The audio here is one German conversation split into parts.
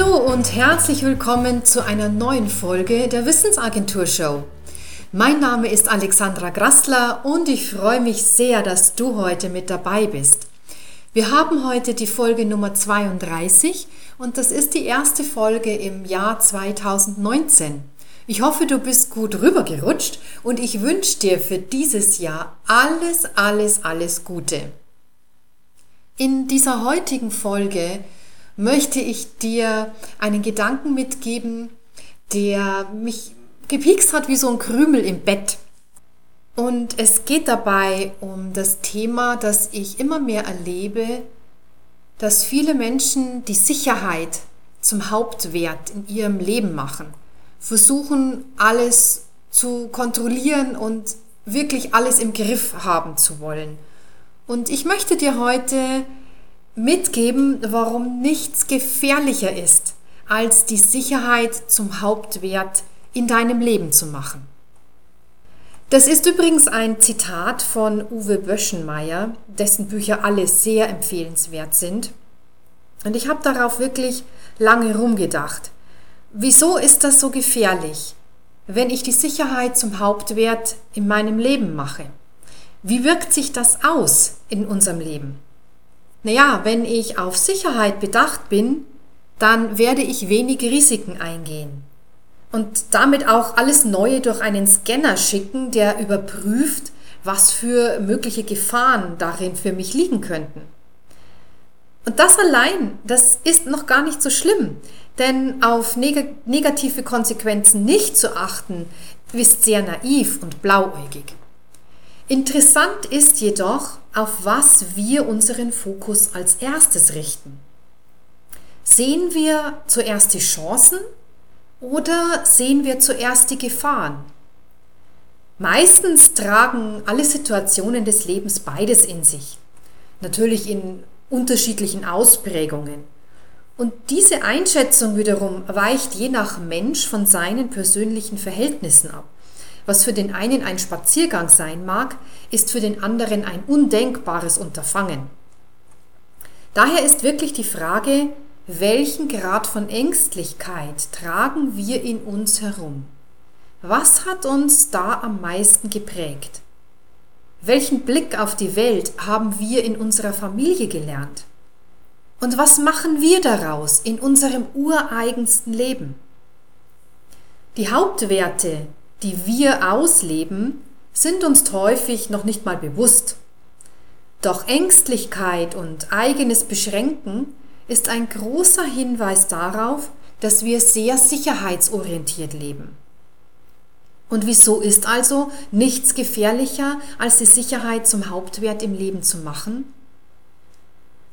und herzlich willkommen zu einer neuen Folge der Wissensagentur Show. Mein Name ist Alexandra Grassler und ich freue mich sehr, dass du heute mit dabei bist. Wir haben heute die Folge Nummer 32 und das ist die erste Folge im Jahr 2019. Ich hoffe, du bist gut rübergerutscht und ich wünsche dir für dieses Jahr alles, alles, alles Gute. In dieser heutigen Folge möchte ich dir einen Gedanken mitgeben, der mich gepiekst hat wie so ein Krümel im Bett. Und es geht dabei um das Thema, dass ich immer mehr erlebe, dass viele Menschen die Sicherheit zum Hauptwert in ihrem Leben machen, versuchen alles zu kontrollieren und wirklich alles im Griff haben zu wollen. Und ich möchte dir heute mitgeben, warum nichts gefährlicher ist, als die Sicherheit zum Hauptwert in deinem Leben zu machen. Das ist übrigens ein Zitat von Uwe Böschenmeier, dessen Bücher alle sehr empfehlenswert sind. Und ich habe darauf wirklich lange rumgedacht. Wieso ist das so gefährlich, wenn ich die Sicherheit zum Hauptwert in meinem Leben mache? Wie wirkt sich das aus in unserem Leben? Naja, wenn ich auf Sicherheit bedacht bin, dann werde ich wenig Risiken eingehen. Und damit auch alles Neue durch einen Scanner schicken, der überprüft, was für mögliche Gefahren darin für mich liegen könnten. Und das allein, das ist noch gar nicht so schlimm, denn auf neg negative Konsequenzen nicht zu achten, ist sehr naiv und blauäugig. Interessant ist jedoch, auf was wir unseren Fokus als erstes richten. Sehen wir zuerst die Chancen oder sehen wir zuerst die Gefahren? Meistens tragen alle Situationen des Lebens beides in sich. Natürlich in unterschiedlichen Ausprägungen. Und diese Einschätzung wiederum weicht je nach Mensch von seinen persönlichen Verhältnissen ab. Was für den einen ein Spaziergang sein mag, ist für den anderen ein undenkbares Unterfangen. Daher ist wirklich die Frage, welchen Grad von Ängstlichkeit tragen wir in uns herum? Was hat uns da am meisten geprägt? Welchen Blick auf die Welt haben wir in unserer Familie gelernt? Und was machen wir daraus in unserem ureigensten Leben? Die Hauptwerte, die wir ausleben, sind uns häufig noch nicht mal bewusst. Doch Ängstlichkeit und eigenes Beschränken ist ein großer Hinweis darauf, dass wir sehr sicherheitsorientiert leben. Und wieso ist also nichts gefährlicher, als die Sicherheit zum Hauptwert im Leben zu machen?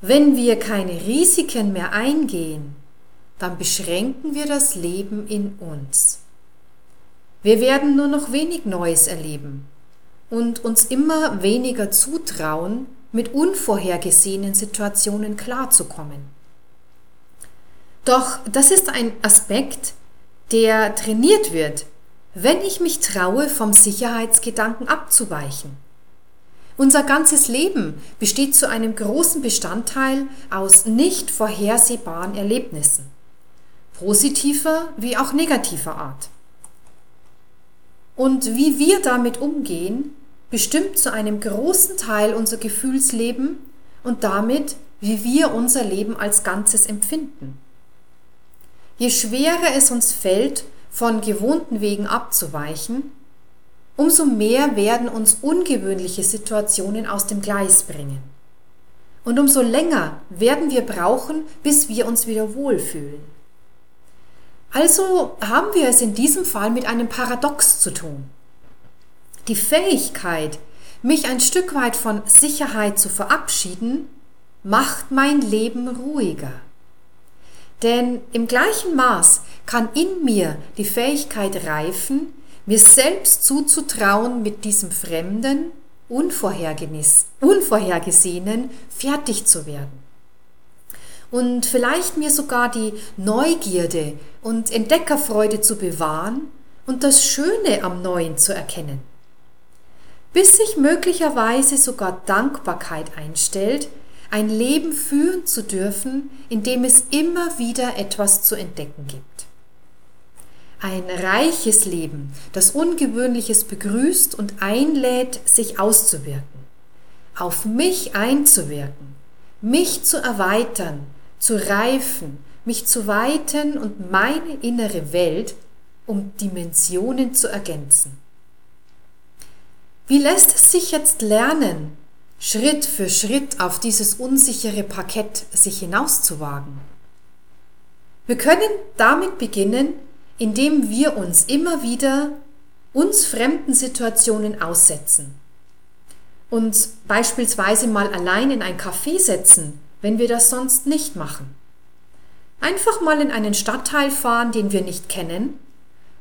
Wenn wir keine Risiken mehr eingehen, dann beschränken wir das Leben in uns. Wir werden nur noch wenig Neues erleben und uns immer weniger zutrauen, mit unvorhergesehenen Situationen klarzukommen. Doch das ist ein Aspekt, der trainiert wird, wenn ich mich traue, vom Sicherheitsgedanken abzuweichen. Unser ganzes Leben besteht zu einem großen Bestandteil aus nicht vorhersehbaren Erlebnissen, positiver wie auch negativer Art. Und wie wir damit umgehen, bestimmt zu einem großen Teil unser Gefühlsleben und damit, wie wir unser Leben als Ganzes empfinden. Je schwerer es uns fällt, von gewohnten Wegen abzuweichen, umso mehr werden uns ungewöhnliche Situationen aus dem Gleis bringen. Und umso länger werden wir brauchen, bis wir uns wieder wohlfühlen. Also haben wir es in diesem Fall mit einem Paradox zu tun. Die Fähigkeit, mich ein Stück weit von Sicherheit zu verabschieden, macht mein Leben ruhiger. Denn im gleichen Maß kann in mir die Fähigkeit reifen, mir selbst zuzutrauen, mit diesem Fremden, Unvorhergesehenen fertig zu werden und vielleicht mir sogar die Neugierde und Entdeckerfreude zu bewahren und das Schöne am Neuen zu erkennen. Bis sich möglicherweise sogar Dankbarkeit einstellt, ein Leben führen zu dürfen, in dem es immer wieder etwas zu entdecken gibt. Ein reiches Leben, das Ungewöhnliches begrüßt und einlädt, sich auszuwirken, auf mich einzuwirken, mich zu erweitern, zu reifen, mich zu weiten und meine innere Welt um Dimensionen zu ergänzen. Wie lässt es sich jetzt lernen, Schritt für Schritt auf dieses unsichere Parkett sich hinauszuwagen? Wir können damit beginnen, indem wir uns immer wieder uns fremden Situationen aussetzen. und beispielsweise mal allein in ein Café setzen, wenn wir das sonst nicht machen. Einfach mal in einen Stadtteil fahren, den wir nicht kennen,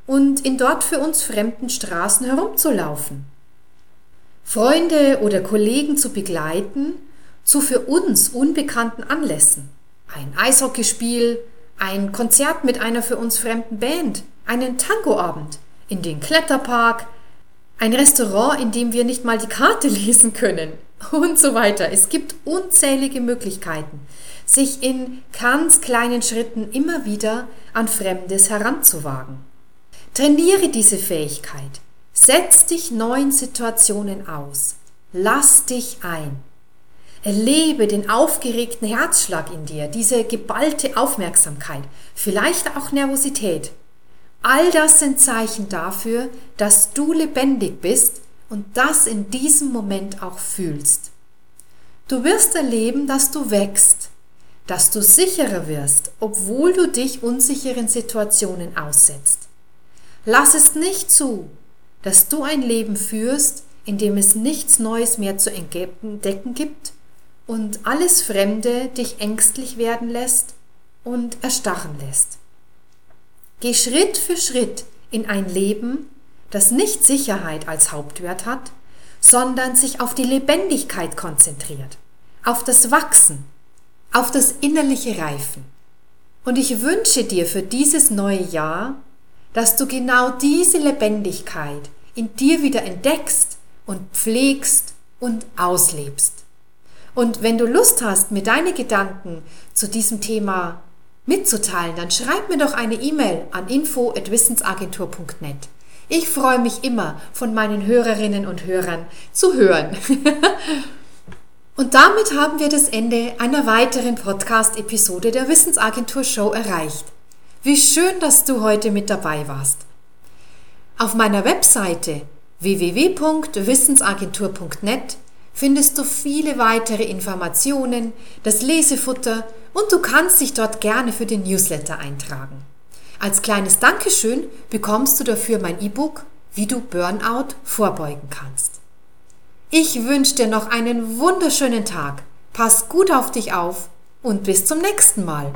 und in dort für uns fremden Straßen herumzulaufen. Freunde oder Kollegen zu begleiten zu für uns unbekannten Anlässen. Ein Eishockeyspiel, ein Konzert mit einer für uns fremden Band, einen Tangoabend, in den Kletterpark, ein Restaurant, in dem wir nicht mal die Karte lesen können und so weiter. Es gibt unzählige Möglichkeiten, sich in ganz kleinen Schritten immer wieder an Fremdes heranzuwagen. Trainiere diese Fähigkeit. Setz dich neuen Situationen aus. Lass dich ein. Erlebe den aufgeregten Herzschlag in dir, diese geballte Aufmerksamkeit, vielleicht auch Nervosität. All das sind Zeichen dafür, dass du lebendig bist und das in diesem Moment auch fühlst. Du wirst erleben, dass du wächst, dass du sicherer wirst, obwohl du dich unsicheren Situationen aussetzt. Lass es nicht zu, dass du ein Leben führst, in dem es nichts Neues mehr zu entdecken gibt und alles Fremde dich ängstlich werden lässt und erstarren lässt. Geh Schritt für Schritt in ein Leben, das nicht Sicherheit als Hauptwert hat, sondern sich auf die Lebendigkeit konzentriert, auf das Wachsen, auf das innerliche Reifen. Und ich wünsche dir für dieses neue Jahr dass du genau diese Lebendigkeit in dir wieder entdeckst und pflegst und auslebst. Und wenn du Lust hast, mir deine Gedanken zu diesem Thema mitzuteilen, dann schreib mir doch eine E-Mail an info@wissensagentur.net. Ich freue mich immer, von meinen Hörerinnen und Hörern zu hören. und damit haben wir das Ende einer weiteren Podcast-Episode der Wissensagentur Show erreicht. Wie schön, dass du heute mit dabei warst. Auf meiner Webseite www.wissensagentur.net findest du viele weitere Informationen, das Lesefutter und du kannst dich dort gerne für den Newsletter eintragen. Als kleines Dankeschön bekommst du dafür mein E-Book, wie du Burnout vorbeugen kannst. Ich wünsche dir noch einen wunderschönen Tag. Pass gut auf dich auf und bis zum nächsten Mal.